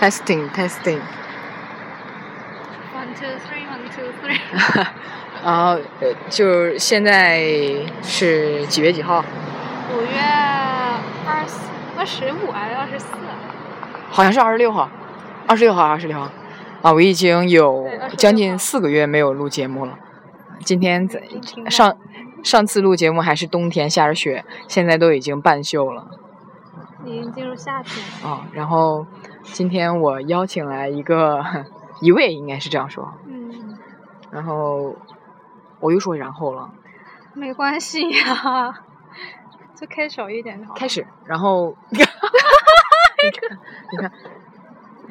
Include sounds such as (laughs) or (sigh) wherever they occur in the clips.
testing testing，One two three, one two three。(laughs) 然后呃，就现在是几月几号？五月二十二十五还是二十四？好像是二十六号，二十六号，二十六号。啊，我已经有将近四个月没有录节目了。今天在上上次录节目还是冬天下着雪，现在都已经半袖了已经进入夏天。啊。然后今天我邀请来一个一位，应该是这样说。嗯，然后我又说然后了，没关系呀、就开手一点就好。开始，然后 (laughs) 你看，你看，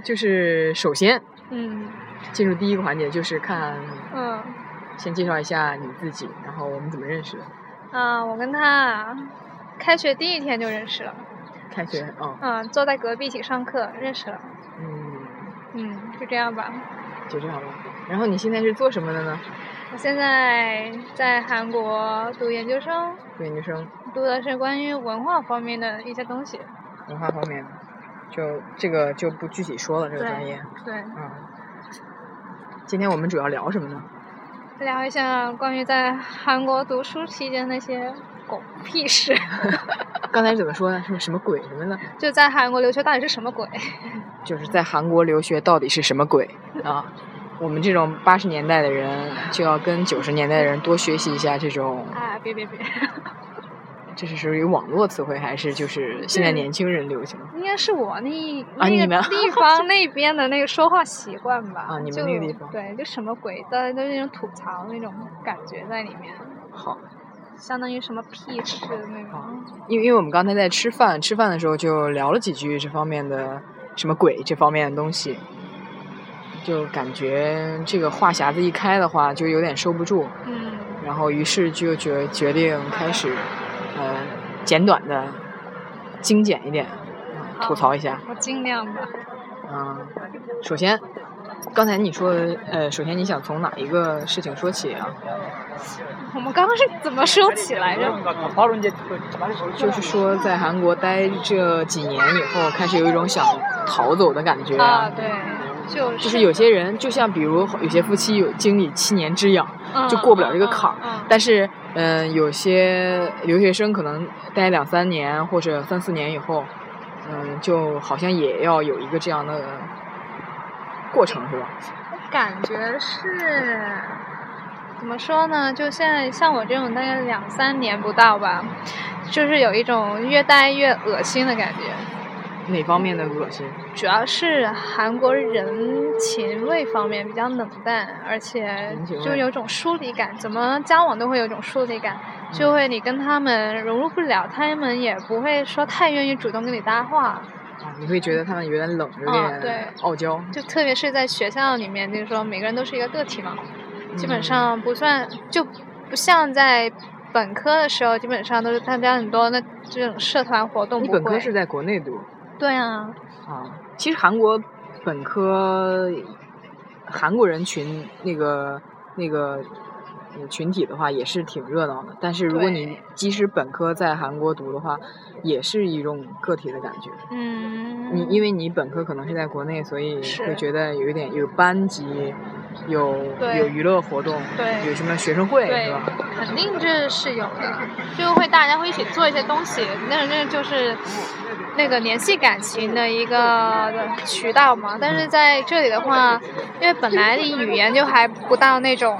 就是首先嗯进入第一个环节，就是看嗯先介绍一下你自己，然后我们怎么认识的。啊，我跟他开学第一天就认识了。开学，嗯嗯，坐在隔壁一起上课认识了。嗯，嗯，就这样吧。就这样吧。然后你现在是做什么的呢？我现在在韩国读研究生，读研究生，读的是关于文化方面的一些东西。文化方面，就这个就不具体说了，这个专业。对，嗯。今天我们主要聊什么呢？聊一下关于在韩国读书期间那些狗屁事。(laughs) 刚才怎么说呢？什么什么鬼什么的？就在韩国留学到底是什么鬼？就是在韩国留学到底是什么鬼啊？我们这种八十年代的人就要跟九十年代的人多学习一下这种，啊，别别别，这是属于网络词汇还是就是现在年轻人流行？应该是我那一那个地方那边的那个说话习惯吧。啊你们那个地方对，就什么鬼，大家都是那种吐槽那种感觉在里面，好，相当于什么屁吃的那种。因为因为我们刚才在吃饭，吃饭的时候就聊了几句这方面的什么鬼这方面的东西，就感觉这个话匣子一开的话就有点收不住，嗯，然后于是就决决定开始，呃，简短的、精简一点，呃吐槽一下。我尽量吧。嗯，首先，刚才你说，呃，首先你想从哪一个事情说起啊？我们刚刚是怎么说起来着？就是说，在韩国待这几年以后，开始有一种想逃走的感觉啊，对，就就是有些人，就像比如有些夫妻有经历七年之痒，嗯就过不了这个坎儿。嗯嗯但是，嗯、有些留学生可能待两三年或者三四年以后，嗯，就好像也要有一个这样的过程，是吧？感觉是怎么说呢？就现在像我这种大概两三年不到吧，就是有一种越待越恶心的感觉。哪方面的恶心？主要是韩国人情味方面比较冷淡，而且就有种疏离感，怎么交往都会有一种疏离感，就会你跟他们融入不了，他们也不会说太愿意主动跟你搭话。啊，你会觉得他们有点冷，有点傲娇。就特别是在学校里面，就是说每个人都是一个个体嘛，基本嗯上不算就不像在本科的时候，基本上都是参加很多那这种社团活动。你本科是在国内读对啊，啊？其实韩国本科韩国人群那个那个呃群体的话也是挺热闹的，但是如果你即使本科在韩国读的话，也是一种个体的感觉。嗯，你因为你本科可能是在国内，所以会觉得有一点有班级，有有娱乐活动，对有什么学生会对是吧？，肯定这是有的，就会大家会一起做一些东西，那那就是那个联系感情的一个渠道嘛。但是在这里的话，因为本来你语言就还不到那种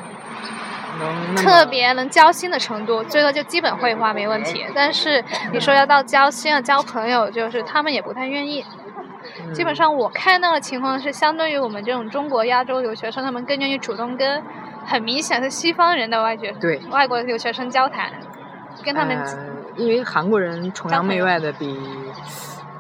特别能交心的程度，最多就基本会话没问题。但是你说要到交心啊、交朋友，就是他们也不太愿意。基本嗯上我看到的情况是，相对于我们这种中国亚洲留学生，他们更愿意主动跟很明显是西方人的外学对外国留学生交谈，跟他们、呃，因为韩国人崇洋媚外的比，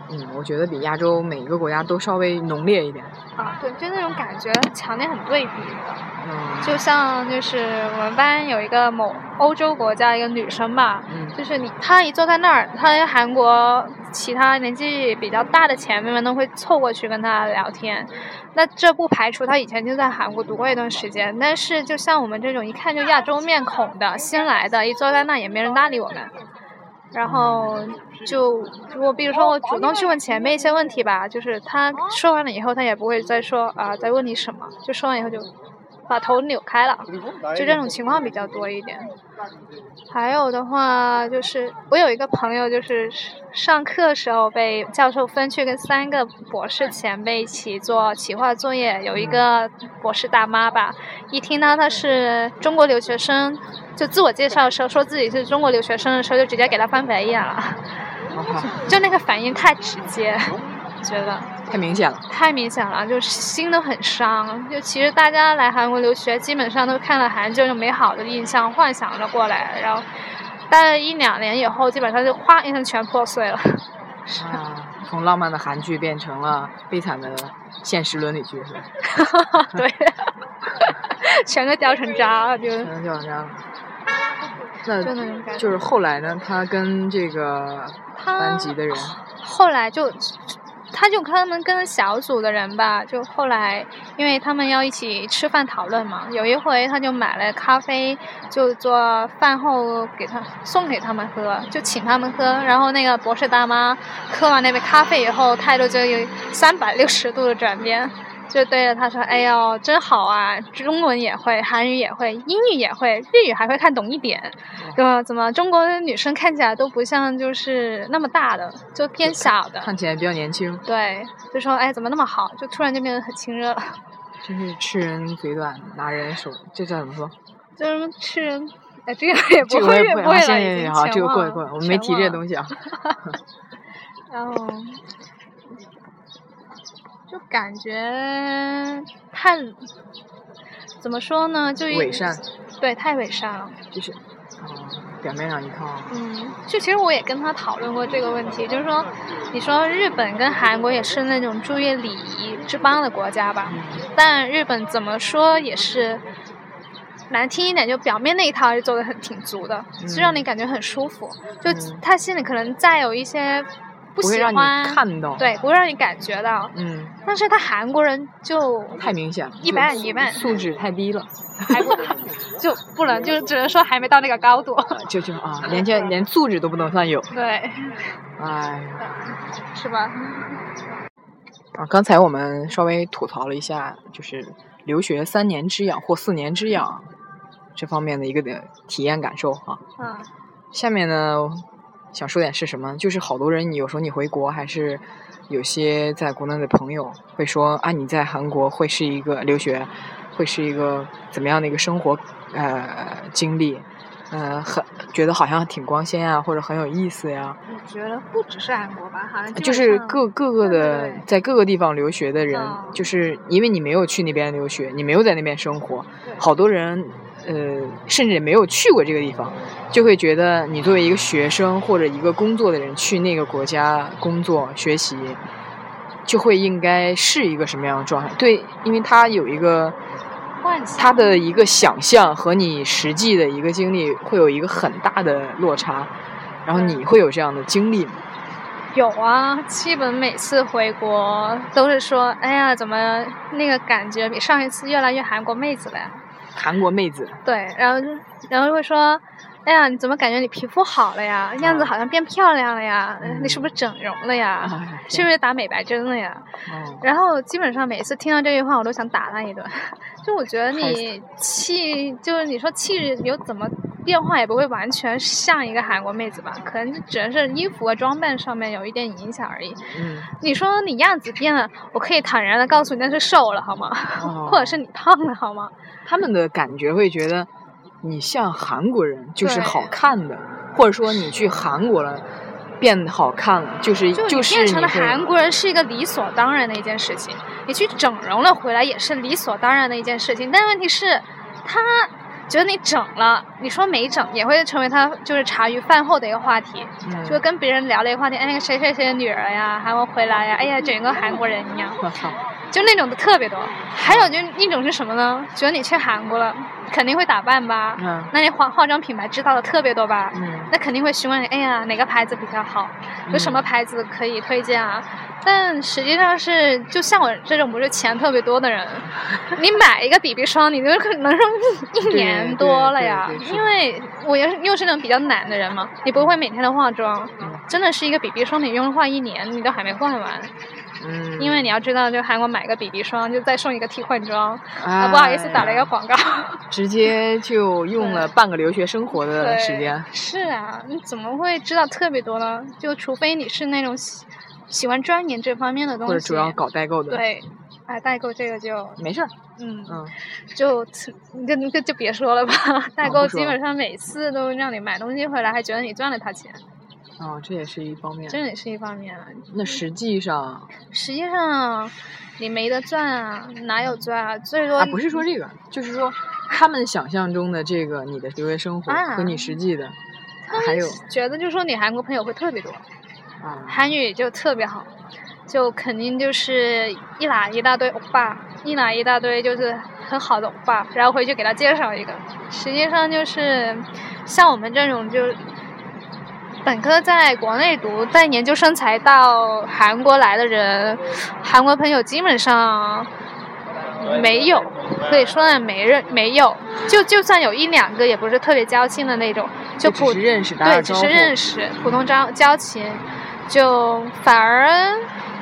嗯，我觉得比亚洲每一个国家都稍微浓烈一点。啊，对，就那种感觉强烈很对比的。嗯，就像就是我们班有一个某欧洲国家一个女生吧，嗯就是你她一坐在那儿，她韩国其他年纪比较大的前辈们都会凑过去跟她聊天。那这不排除她以前就在韩国读过一段时间，但是就像我们这种一看就亚洲面孔的新来的，一坐在那也没人搭理我们。然后就我比如说我主动去问前面一些问题吧，就是他说完了以后，他也不会再说啊、再问你什么，就说完以后就把头扭开了，就这种情况比较多一点。还有的话就是我有一个朋友，就是上课的时候被教授分去跟三个博士前辈一起做企划作业，有一个博士大妈吧，一听到他是中国留学生，就自我介绍的时候说自己是中国留学生的时候，就直接给他翻白眼了，啊就那个反应太直接，觉得。太明显了。太明显了，就心都很伤。就其实大家来韩国留学，基本上都看了韩剧有美好的印象，幻想着过来，然后待了一两年以后，基本上就哗一声全破碎了。啊，从浪漫的韩剧变成了悲惨的现实伦理剧，是吧？(laughs) 对，全都掉成渣了，就可能就这样。那就那。就是后来呢，他跟这个他班级的人，后来就，他就他们跟小组的人吧，就后来因为他们要一起吃饭讨论嘛，有一回他就买了咖啡，就做饭后给他送给他们喝，就请他们喝。然后那个博士大妈喝完那杯咖啡以后，态度就有三百六十度的转变。就对着他说：“哎呦，真好啊！中文也会，韩语也会，英语也会，日语还会看懂一点。就怎么中国的女生看起来都不像就是那么大的，就偏小的。看起来比较年轻，对，就说哎，怎么那么好？就突然就变得很亲热了，(laughs) 真是吃人嘴短，拿人手，这叫怎么说？就是吃人。哎，这个也不这个不会啊，不会了，行行行，好，这个过一过，我们没提这些全忘了东西啊。(laughs) 然后就感觉太怎么说呢？就一伪善，对，太伪善了。就是，啊，表面上一套，嗯，就其实我也跟他讨论过这个问题，就是说，你说日本跟韩国也是那种注意礼仪之邦的国家吧，但日本怎么说也是。难听一点，就表面那一套就做的很挺足的，就让你感觉很舒服。就嗯他心里可能再有一些不会让你欢，看到，，对，不会让你感觉到。嗯，但是他韩国人就太明显了，一就般一般素质太低了，还不就不能，就只能说还没到那个高度。(laughs) 就就啊，连这连素质都不能算有，对，哎呀。是吧？啊，刚才我们稍微吐槽了一下，就是留学三年之痒或四年之痒这方面的一个的体验感受哈。嗯下面呢，想说点是什么？就是好多人，你有时候你回国，还是有些在国内的朋友会说啊，你在韩国会是一个留学，会是一个怎么样的一个生活呃经历？呃，很觉得好像挺光鲜啊，或者很有意思呀。我觉得不只是韩国吧，好像就是各各个的在各个地方留学的人，嗯就是因为你没有去那边留学，你没有在那边生活，好多人呃甚至也没有去过这个地方，就会觉得你作为一个学生或者一个工作的人去那个国家工作学习，就会应该是一个什么样的状态？对，因为他有一个他的一个想象和你实际的一个经历会有一个很大的落差，然后你会有这样的经历吗？有啊，基本每次回国都是说，哎呀，怎么那个感觉比上一次越来越韩国妹子了呀？韩国妹子。对，然后就然后会说，哎呀，你怎么感觉你皮肤好了呀？样子好像变漂亮了呀？嗯你是不是整容了呀？哎是不是打美白针了呀？哦然后基本上每次听到这句话，我都想打他一顿。(laughs) 就我觉得你气，就是你说气质有怎么变化，也不会完全像一个韩国妹子吧？可能只能是衣服和装扮上面有一点影响而已。嗯，你说你样子变了，我可以坦然的告诉你那是瘦了，好吗？哦 (laughs) 或者是你胖了，好吗？他们的感觉会觉得你像韩国人就是好看的，或者说你去韩国了变好看了，就是就是变成了韩国人是一个理所当然的一件事情，你去整容了回来也是理所当然的一件事情。但问题是，他觉得你整了，你说没整也会成为他就是茶余饭后的一个话题，嗯就跟别人聊的一个话题。哎，那个谁谁谁的女儿呀，韩国回来呀，哎呀，整个韩国人一样。(laughs) 我操，就那种的特别多。还有就一种是什么呢？觉得你去韩国了，肯定会打扮吧？嗯那你化化妆品牌知道的特别多吧？嗯那肯定会询问你，哎呀，哪个牌子比较好？有什么嗯牌子可以推荐啊？但实际上是，就像我这种不是钱特别多的人，(laughs) 你买一个 BB 霜，你就可能用一对年多了呀因为我又是又是那种比较懒的人嘛，你不会每天都化妆，嗯真的是一个 BB 霜，你用化一年，你都还没换完。嗯，因为你要知道，就韩国买个 BB 霜，就再送一个替换装。啊，啊不好意思，打了一个广告。(laughs) 直接就用了半个留学生活的，时间。是啊，你怎么会知道特别多呢？就除非你是那种喜喜欢钻研这方面的东西，或者主要搞代购的，，对，哎，代购这个就没事儿，嗯，嗯，就你就就就别说了吧，代购基本上每次都让你买东西回来，还觉得你赚了他钱，哦，这也是一方面。这也是一方面啊。那实际上实际上你没得赚啊，哪有赚啊？最多啊，不是说这个，就是说他们想象中的这个你的留学生活啊和你实际的，还有觉得就说你韩国朋友会特别多，啊，韩语就特别好，就肯定就是一拉一大堆欧巴，一拉一大堆就是很好的欧巴，然后回去给他介绍一个。实际上就是像我们这种就本科在国内读，在研究生才到韩国来的人，韩国朋友基本上没有，可以说呢没认没有，就就算有一两个，也不是特别交心的那种，就普只认识打对，只是认识，普通交交情，就反而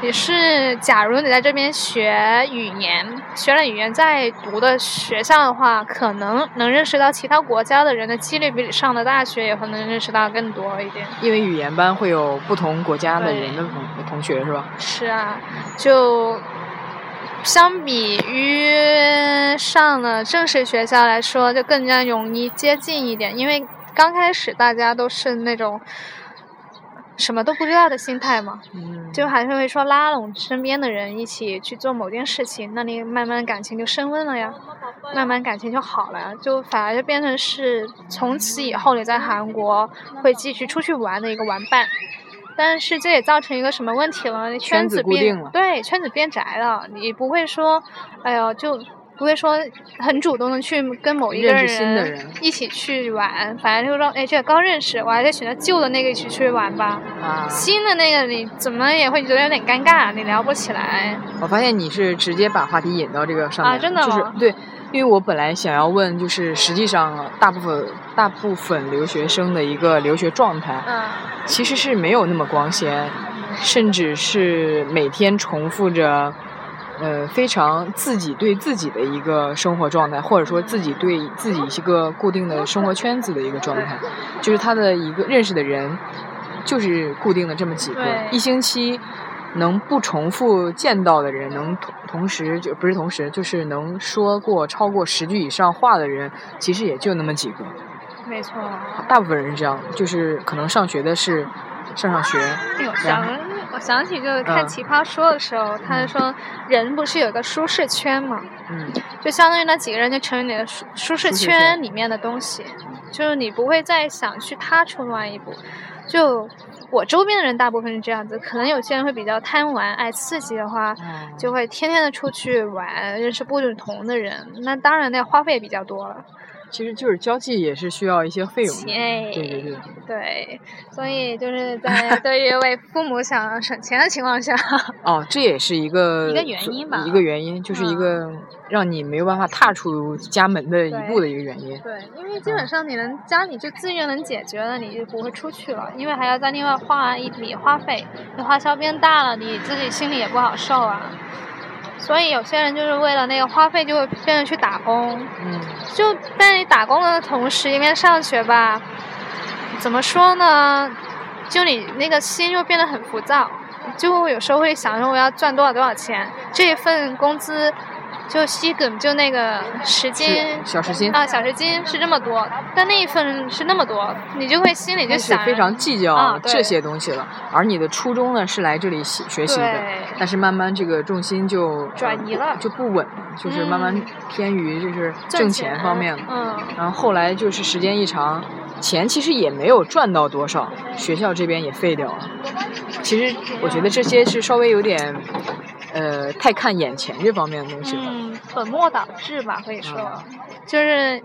也是，假如你在这边学语言，学了语言再读的学校的话，可能能认识到其他国家的人的几率比你上的大学也可能认识到更多一点。因为语言班会有不同国家的人的同同学是吧？是啊，就相比于上了正式学校来说，就更加容易接近一点，因为刚开始大家都是那种什么都不知道的心态嘛，嗯，就还是会说拉拢身边的人一起去做某件事情，那你慢慢感情就升温了呀，慢慢感情就好了呀，就反而就变成是从此以后你在韩国会继续出去玩的一个玩伴。但是这也造成一个什么问题了？你圈子子变对圈子变窄了，你不会说，哎呦，就不会说很主动的去跟某一个人一起去玩，反正就是说，哎，这个刚认识，我还在选择旧的那个一起出去玩吧。啊，新的那个你怎么也会觉得有点尴尬，你聊不起来。我发现你是直接把话题引到这个上面，啊真的就是对，因为我本来想要问，就是实际上大部分大部分留学生的一个留学状态，嗯，其实是没有那么光鲜，甚至是每天重复着，呃，非常自己对自己的一个生活状态，或者说自己对自己一个固定的生活圈子的一个状态，就是他的一个认识的人，就是固定的这么几个对，一星期。能不重复见到的人，能同同时就不是同时，就是能说过超过十句以上话的人，其实也就那么几个。没错。大部分人是这样，就是可能上学的是上上学，哎呦，然想后我想起就是看嗯《奇葩说》的时候，他就说人不是有个舒适圈嘛，嗯，就相当于那几个人就成为你的舒舒适圈圈里面的东西，就是你不会再想去踏出另外一步。就我周边的人大部分是这样子，可能有些人会比较贪玩、爱刺激的话，嗯就会天天的出去玩，认识不同的人。那当然，那花费也比较多了。其实就是交际也是需要一些费用的。对对对，对，所以就是在 (laughs) 对于为父母想省钱的情况下，哦，这也是一个一个原因吧一个原因就是一嗯个让你没有办法踏出家门的一步的一个原因。对，因为基本上你能家里就自愿能解决了，你就不会出去了，因为还要再另外花一笔花费，你花销变大了，你自己心里也不好受啊。所以有些人就是为了那个花费，就会变成去打工。嗯，就在你打工的同时，应该上学吧，怎么说呢？就你那个心就变得很浮躁，就有时候会想说我要赚多少多少钱，这一份工资就西梗就那个时薪是小时薪，啊，小时薪是这么多，但那一份是那么多，你就会心里就想非常计较啊这些东西了。而你的初衷呢是来这里学学习的，但是慢慢这个重心就转移了就不稳了，就是慢慢嗯偏于就是挣挣钱方面了。嗯，然后后来就是时间一长，钱其实也没有赚到多少，学校这边也废掉了。其实我觉得这些是稍微有点，呃太看眼前这方面的东西了。嗯，本末倒置吧，可以说，就是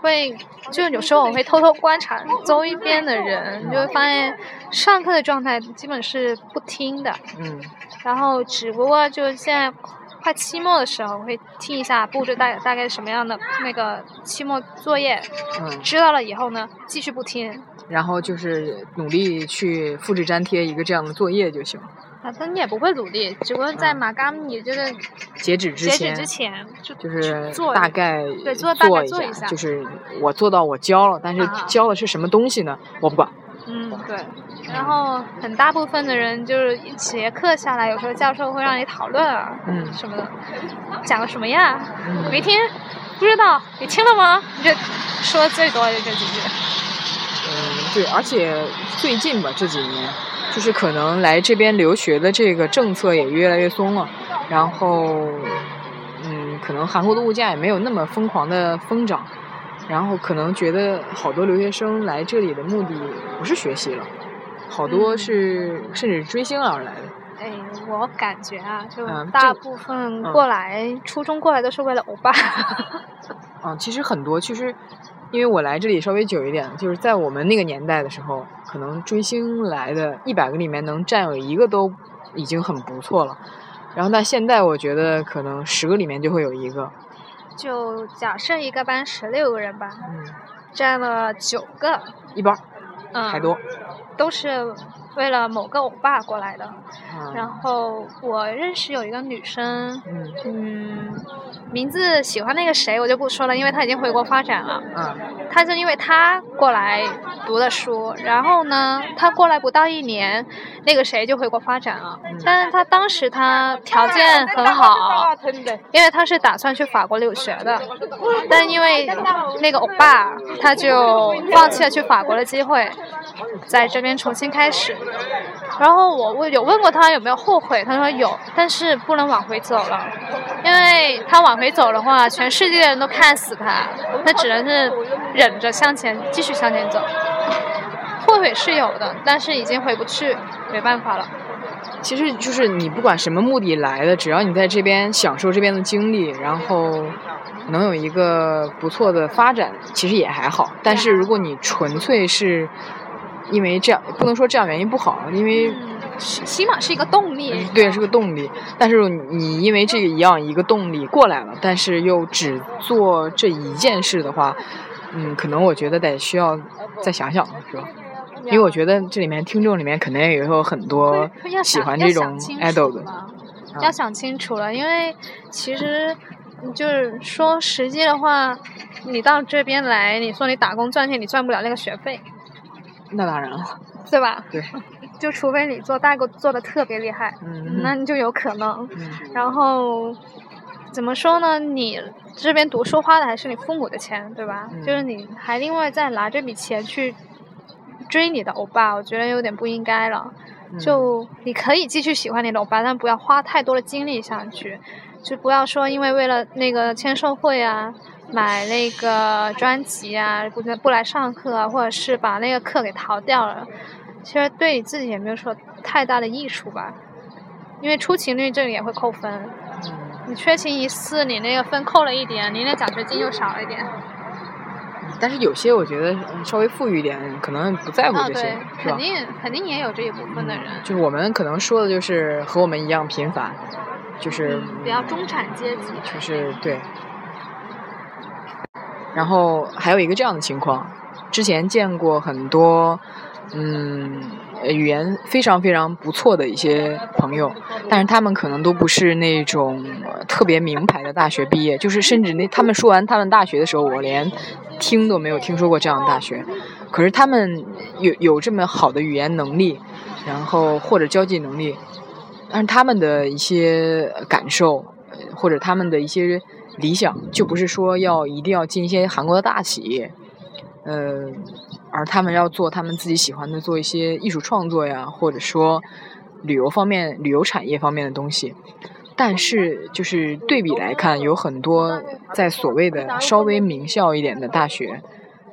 会，就有时候我会偷偷观察周一边的人，就会发现上课的状态基本是不听的，嗯然后只不过就现在快期末的时候，我会听一下布置大大概什么样的那个期末作业，嗯，知道了以后呢，继续不听。然后就是努力去复制粘贴一个这样的作业就行。啊，但你也不会努力，只不过在马冈你这个截止之截前，止之前就就是做大概对做大概做一下就是我做到我教了，但是啊交的是什么东西呢？我不管。嗯，对。然后很大部分的人就是一节课下来，有时候教授会让你讨论啊，嗯什么的，讲的什么呀？嗯没听，不知道，你听了吗？你这说的最多的就这几句。嗯，对，而且最近吧这几年，就是可能来这边留学的这个政策也越来越松了，然后，嗯，可能韩国的物价也没有那么疯狂的疯涨，然后可能觉得好多留学生来这里的目的不是学习了，好多嗯是甚至追星而来的。哎，我感觉啊，就大部分嗯过来、初中过来都是为了欧巴。嗯，其实很多，其实因为我来这里稍微久一点，就是在我们那个年代的时候，可能追星来的一百个里面能占有一个都已经很不错了。然后但现在我觉得可能十个里面就会有一个，就假设一个班十六个人吧，嗯，占了九个，一半嗯，还多。都是为了某个欧巴过来的。嗯然后我认识有一个女生，嗯嗯，名字喜欢那个谁我就不说了，因为他已经回国发展了。嗯他就因为他过来读的书，然后呢，他过来不到一年，那个谁就回国发展了。但是他当时他条件很好，(laughs) 因为他是打算去法国留学的，但因为那个欧巴，他就放弃了去法国的机会，在这边重新开始。然后我问有问过他有没有后悔，他说有，但是不能往回走了，因为他往回走的话，全世界的人都看死他，他只能是忍着向前继续向前走。后悔是有的，但是已经回不去，没办法了。其实就是你不管什么目的来的，只要你在这边享受这边的经历，然后能有一个不错的发展，其实也还好。但是如果你纯粹是因为这样，不能说这样原因不好，因为嗯，起起码是一个动力。对是个动力。但是你因为这个一样一个动力过来了，但是又只做这一件事的话，嗯，可能我觉得得需要再想想，是吧？因为我觉得这里面听众里面肯定也有很多喜欢这种 idol 的。要想清楚了，因为其实就是说实际的话，你到这边来，你说你打工赚钱，你赚不了那个学费，那当然了，对吧？对，就除非你做代购做的特别厉害，嗯，那你就有可能。嗯然后怎么说呢？你这边读书花的还是你父母的钱，对吧？嗯就是你还另外再拿这笔钱去追你的欧巴，我觉得有点不应该了。嗯就你可以继续喜欢你的欧巴，但不要花太多的精力下去，就不要说因为为了那个签售会啊，买那个专辑啊，不不来上课啊，或者是把那个课给逃掉了，其实对你自己也没有说太大的益处吧。因为出勤率这个也会扣分，嗯你缺勤一次，你那个分扣了一点，你那奖学金又少了一点。但是有些我觉得嗯稍微富裕一点，可能不在乎啊，这些，肯？定肯定也有这一部分的人，就是我们可能说的就是和我们一样平凡，就是嗯，比较中产阶级。就是对。然后还有一个这样的情况，之前见过很多，嗯，语言非常非常不错的一些朋友，但是他们可能都不是那种特别名牌的大学毕业，就是甚至那他们说完他们大学的时候，我连听都没有听说过这样的大学，可是他们有有这么好的语言能力，然后或者交际能力，但是他们的一些感受，或者他们的一些理想，就不是说要一定要进一些韩国的大企业，呃，而他们要做他们自己喜欢的，做一些艺术创作呀，或者说旅游方面、旅游产业方面的东西。但是，就是对比来看，有很多在所谓的稍微名校一点的大学，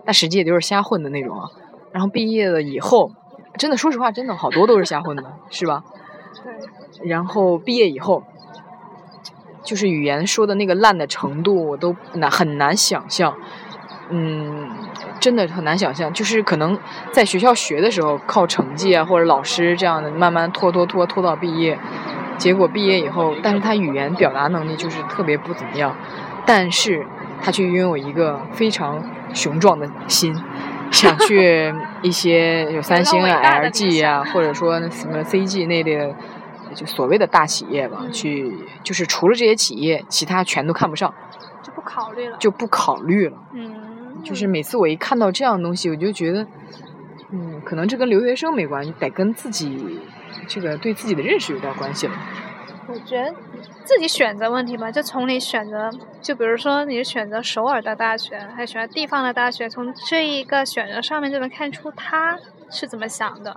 那实际也就是瞎混的那种啊。然后毕业了以后，真的说实话，真的好多都是瞎混的，是吧？对，然后毕业以后，就是语言说的那个烂的程度，我都难很难想象。嗯，真的很难想象，就是可能在学校学的时候靠成绩啊，或者老师这样的慢慢拖拖拖拖到毕业，结果毕业以后，但是他语言表达能力就是特别不怎么样，但是他却拥有一个非常雄壮的心，(laughs) 想去一些有三星啊、LG 啊，或者说什么 CG 那类的，就所谓的大企业吧，去就是除了这些企业，其他全都看不上，就不考虑了，就不考虑了，嗯。就是每次我一看到这样的东西，我就觉得，嗯，可能这跟留学生没关系，得跟自己这个对自己的认识有点关系了。我觉得自己选择问题吧，就从你选择，就比如说你是选择首尔的大学，还是选择地方的大学，从这一个选择上面就能看出他是怎么想的。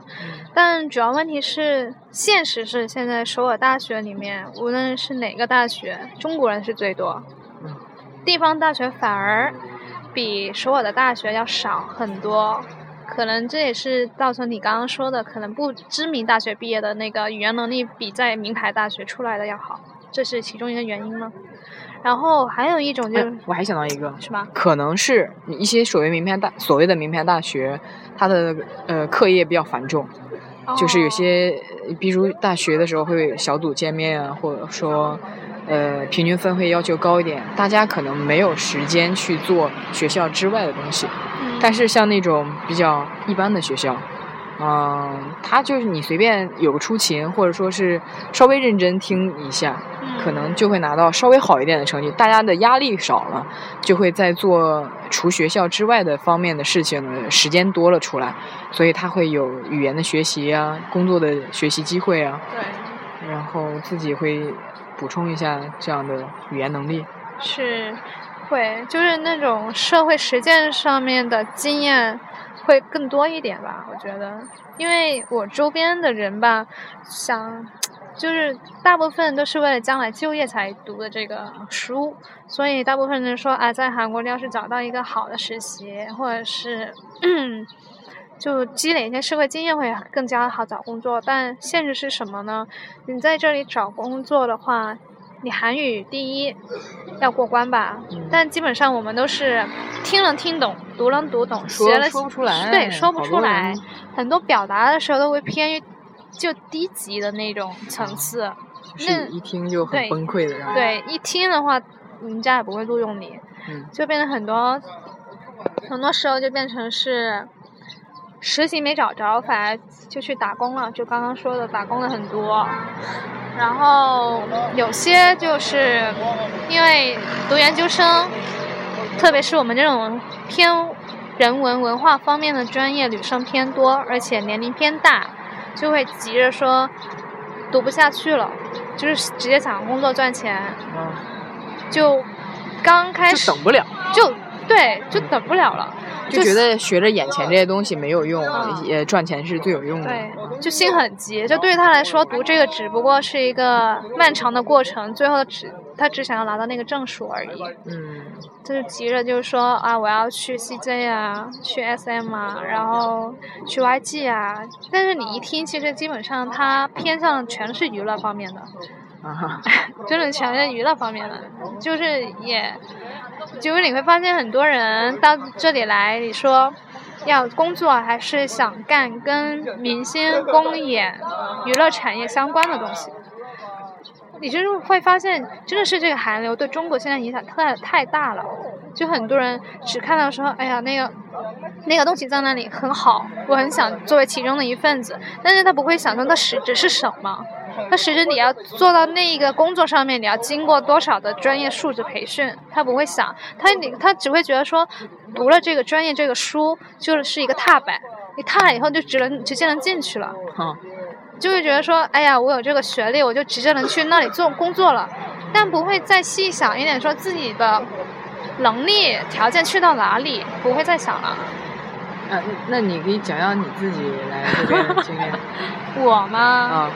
但主要问题是，现实是现在首尔大学里面，无论是哪个大学，中国人是最多，地方大学反而。比首尔的大学要少很多，可能这也是造成你刚刚说的，可能不知名大学毕业的那个语言能力比在名牌大学出来的要好，这是其中一个原因吗？然后还有一种就是，我还想到一个，是吗？可能是一些所谓名牌大所谓的名牌大学，它的呃课业比较繁重，就是有些比如大学的时候会小组见面啊，或者说。呃，平均分会要求高一点，大家可能没有时间去做学校之外的东西。但是像那种比较一般的学校，嗯，他就是你随便有个出勤，或者说是稍微认真听一下，可能就会拿到稍微好一点的成绩。大家的压力少了，就会在做除学校之外的方面的事情的时间多了出来，所以他会有语言的学习啊，工作的学习机会啊。对。然后自己会。补充一下这样的语言能力，是会就是那种社会实践上面的经验会更多一点吧？我觉得，因为我周边的人吧，想就是大部分都是为了将来就业才读的这个书，所以大部分人说，啊，在韩国要是找到一个好的实习，或者是。就积累一些社会经验会更加好找工作，但现实是什么呢？你在这里找工作的话，你韩语第一要过关吧，但基本上我们都是听能听懂，读能读懂，学了说不出来，对，说不出来，很多表达的时候都会偏于就低级的那种层次，那一听就很崩溃的，对，一听的话，人家也不会录用你，就变成很多，很多时候就变成是。实习没找着，反而就去打工了。就刚刚说的，打工的很多。然后有些就是因为读研究生，特别是我们这种偏人文文化方面的专业，女生偏多，而且年龄偏大，就会急着说读不下去了，就是直接想工作赚钱。就刚开始就等不了，就对，就等不了了。就觉得学着眼前这些东西没有用，也赚钱是最有用的。对，就心很急。就对于他来说，读这个只不过是一个漫长的过程，最后只他只想要拿到那个证书而已。嗯。他就急着就是说啊，我要去 CJ 啊，去 SM 啊，然后去 YG 啊。但是你一听，其实基本上他偏向全是娱乐方面的。啊哈。真 (laughs) 的全是娱乐方面的，就是也。就是你会发现很多人到这里来，你说要工作还是想干跟明星、公演、娱乐产业相关的东西，你就是会发现真的是这个韩流对中国现在影响太太大了。就很多人只看到说，哎呀那个那个东西在那里很好，我很想作为其中的一份子，但是他不会想到它实质是什么。他其实你要做到那一个工作上面，你要经过多少的专业素质培训？他不会想，他你他只会觉得说，读了这个专业这个书就是一个踏板，你踏了以后就只能直接能进去了。(laughs) 就会觉得说，哎呀，我有这个学历，我就直接能去那里做工作了，但不会再细想一点，说自己的能力条件去到哪里，不会再想了。啊，那你可以讲讲你自己来这边的经验。(laughs) 我吗？啊。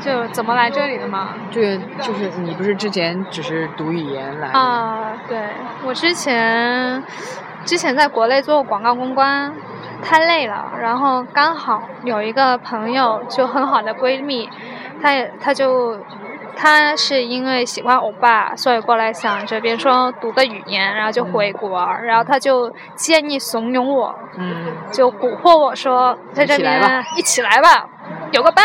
就怎么来这里的嘛？这个就是你不是之前只是读语言来？啊，对，我之前之前在国内做广告公关，太累了，然后刚好有一个朋友就很好的闺蜜，她也她就她是因为喜欢欧巴，所以过来想这边说读个语言，然后就回国，然后她就建议怂恿我，嗯就蛊惑我说在这一起来边一起来吧，有个伴，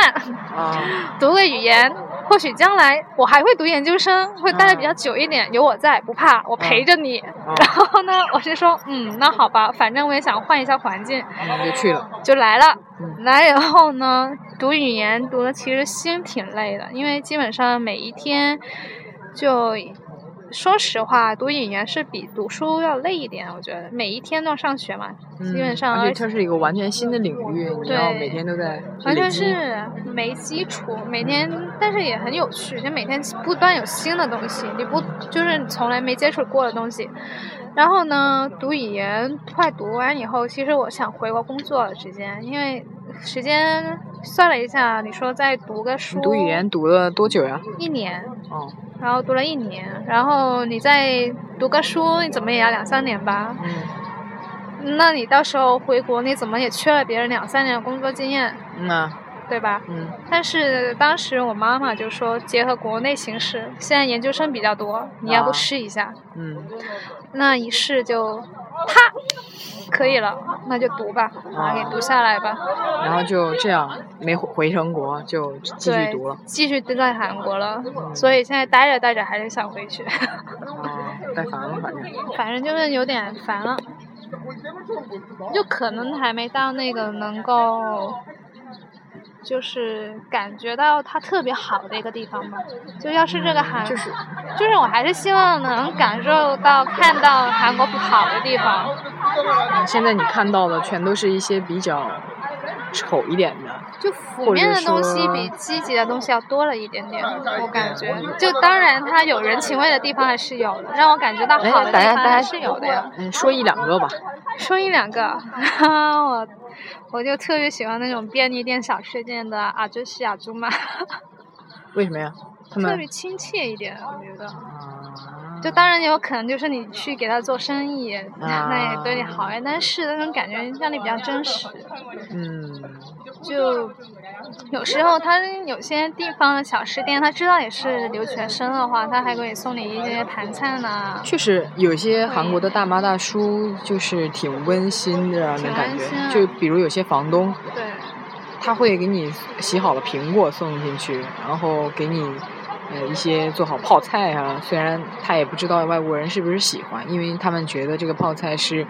啊读个语言。或许将来我还会读研究生，会待的比较久一点，有我在，不怕，我陪着你。然后呢，我是说，嗯，那好吧，反正我也想换一下环境，嗯就去了。就来了。嗯来以后呢，读语言读的其实心挺累的，因为基本上每一天就。说实话，读语言是比读书要累一点，我觉得每一天都要上学嘛，基本上嗯而且它是一个完全新的领域，你要对每天都在完全是没基础，每天，但是也很有趣，就每天不断有新的东西，你不就是从来没接触过的东西。然后呢，读语言快读完以后，其实我想回国工作了，直接，因为时间算了一下，你说再读个书，读语言读了多久呀？一年，哦，然后读了一年，然后你再读个书，你怎么也要两三年吧？嗯，那你到时候回国，你怎么也缺了别人两三年的工作经验，嗯啊，对吧？嗯但是当时我妈妈就说，结合国内形势，现在研究生比较多，你要不啊试一下？嗯那一试就，啪，可以了，那就读吧，把它给读下来吧。然后就这样没回回成国，就继续读了。，继续待在韩国了，所以现在待着待着还是想回去，啊，待烦了，反正。反正就是有点烦了，就可能还没到那个能够。就是感觉到它特别好的一个地方吧，就要是这个韩，就是就是我还是希望能感受到、看到韩国不好的地方。嗯现在你看到的全都是一些比较丑一点的。就负面的东西比积极的东西要多了一点点，我感觉。就当然它有人情味的地方还是有的，让我感觉到好的地方还是有的呀。嗯，说一两个吧。说一两个，哈哈，我我就特别喜欢那种便利店、小吃店的阿朱西、阿朱妈，(laughs) 为什么呀？他特别亲切一点，我觉得。啊，就当然也有可能就是你去给他做生意，啊那也对你好呀，但是那种感觉让你比较真实。嗯，就有时候他有些地方的小吃店，他知道也是留学生的话，他还可以送你一些盘菜呢。确实有些韩国的大妈大叔就是挺温馨的，让人感觉。就比如有些房东，对，他会给你洗好了苹果送进去，然后给你呃一些做好泡菜啊。虽然他也不知道外国人是不是喜欢，因为他们觉得这个泡菜是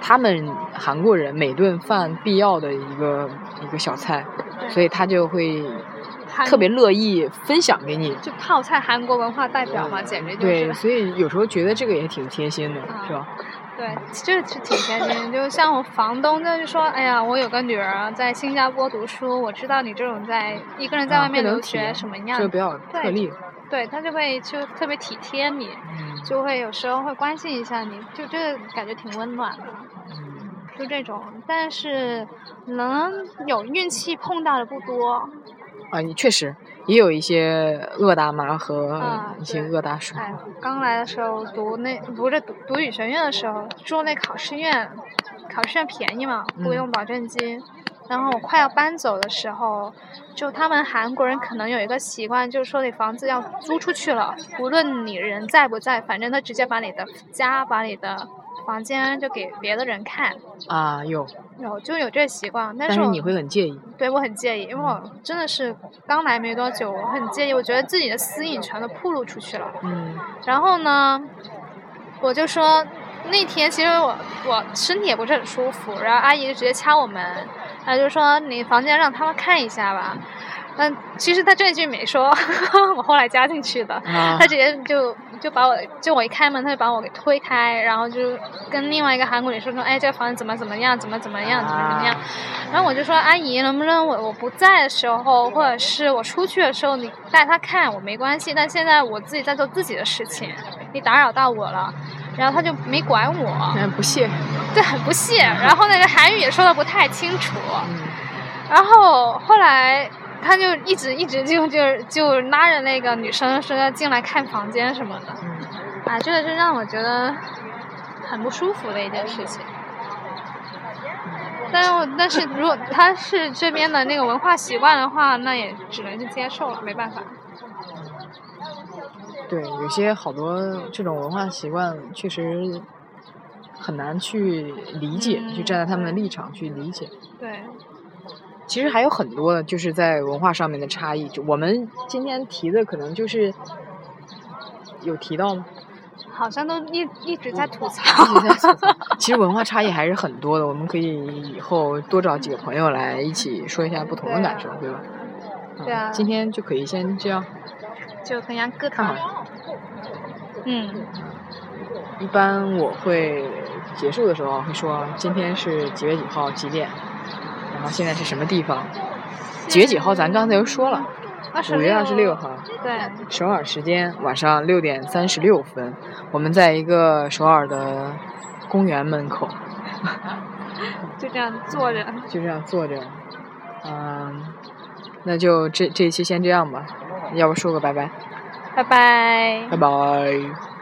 他们韩国人每顿饭必要的一个一个小菜，所以他就会特别乐意分享给你。就泡菜韩国文化代表嘛，简直就对，所以有时候觉得这个也挺贴心的，是吧？对，就是挺贴心。就像我房东，就是说，哎呀，我有个女儿在新加坡读书，我知道你这种在一个人在啊外面留学什么样这个比较对特例。对他就会就特别体贴你，嗯就会有时候会关心一下你，就这个感觉挺温暖的。嗯就这种，但是能有运气碰到的不多。啊，你确实也有一些恶大妈和啊一些对恶大叔。哎，刚来的时候读那不是读读语学院的时候，住那考试院，考试院便宜嘛，不嗯用保证金。然后我快要搬走的时候，就他们韩国人可能有一个习惯，就是说你房子要租出去了，无论你人在不在，反正他直接把你的家、把你的房间就给别的人看，啊，有，有就有这个习惯。但是你会很介意。对我很介意，因为我真的是刚来没多久，我很介意，我觉得自己的私隐全都暴露出去了。嗯然后呢，我就说那天其实我我身体也不是很舒服，然后阿姨就直接敲我门，她就说你房间让他们看一下吧。嗯，其实他这句没说，(laughs) 我后来加进去的。啊他直接就就把我就我一开门，他就把我给推开，然后就跟另外一个韩国女生说，哎，这个房子怎么怎么样，怎么怎么样，怎么怎么样。然后我就说，阿姨，能不能我我不在的时候，或者是我出去的时候，你带他看我没关系，但现在我自己在做自己的事情，你打扰到我了。然后他就没管我，嗯，不屑。对，很不屑。然后那个韩语也说的不太清楚。嗯然后后来他就一直一直就就就拉着那个女生说要进来看房间什么的，嗯啊，这个是让我觉得很不舒服的一件事情。但是我但是如果他是这边的那个文化习惯的话，那也只能是接受了，没办法。对，有些好多这种文化习惯确实很难去理解，嗯去站在他们的立场去理解。对，其实还有很多就是在文化上面的差异，就我们今天提的可能就是有提到吗？好像都一一直在吐槽。其实文化差异还是很多的，我们可以以后多找几个朋友来一起说一下不同的感受，对吧？对啊嗯今天就可以先这样就很像各看头。好。嗯，一般我会结束的时候会说今天是几月几号几点，现在是什么地方。几月几号咱刚才又说了，五月二十六号，对，首尔时间晚上六点三十六分，我们在一个首尔的公园门口，就这样坐着。(laughs) 就这样坐着。嗯，那就这这一期先这样吧，要不说个拜拜，拜拜拜。拜。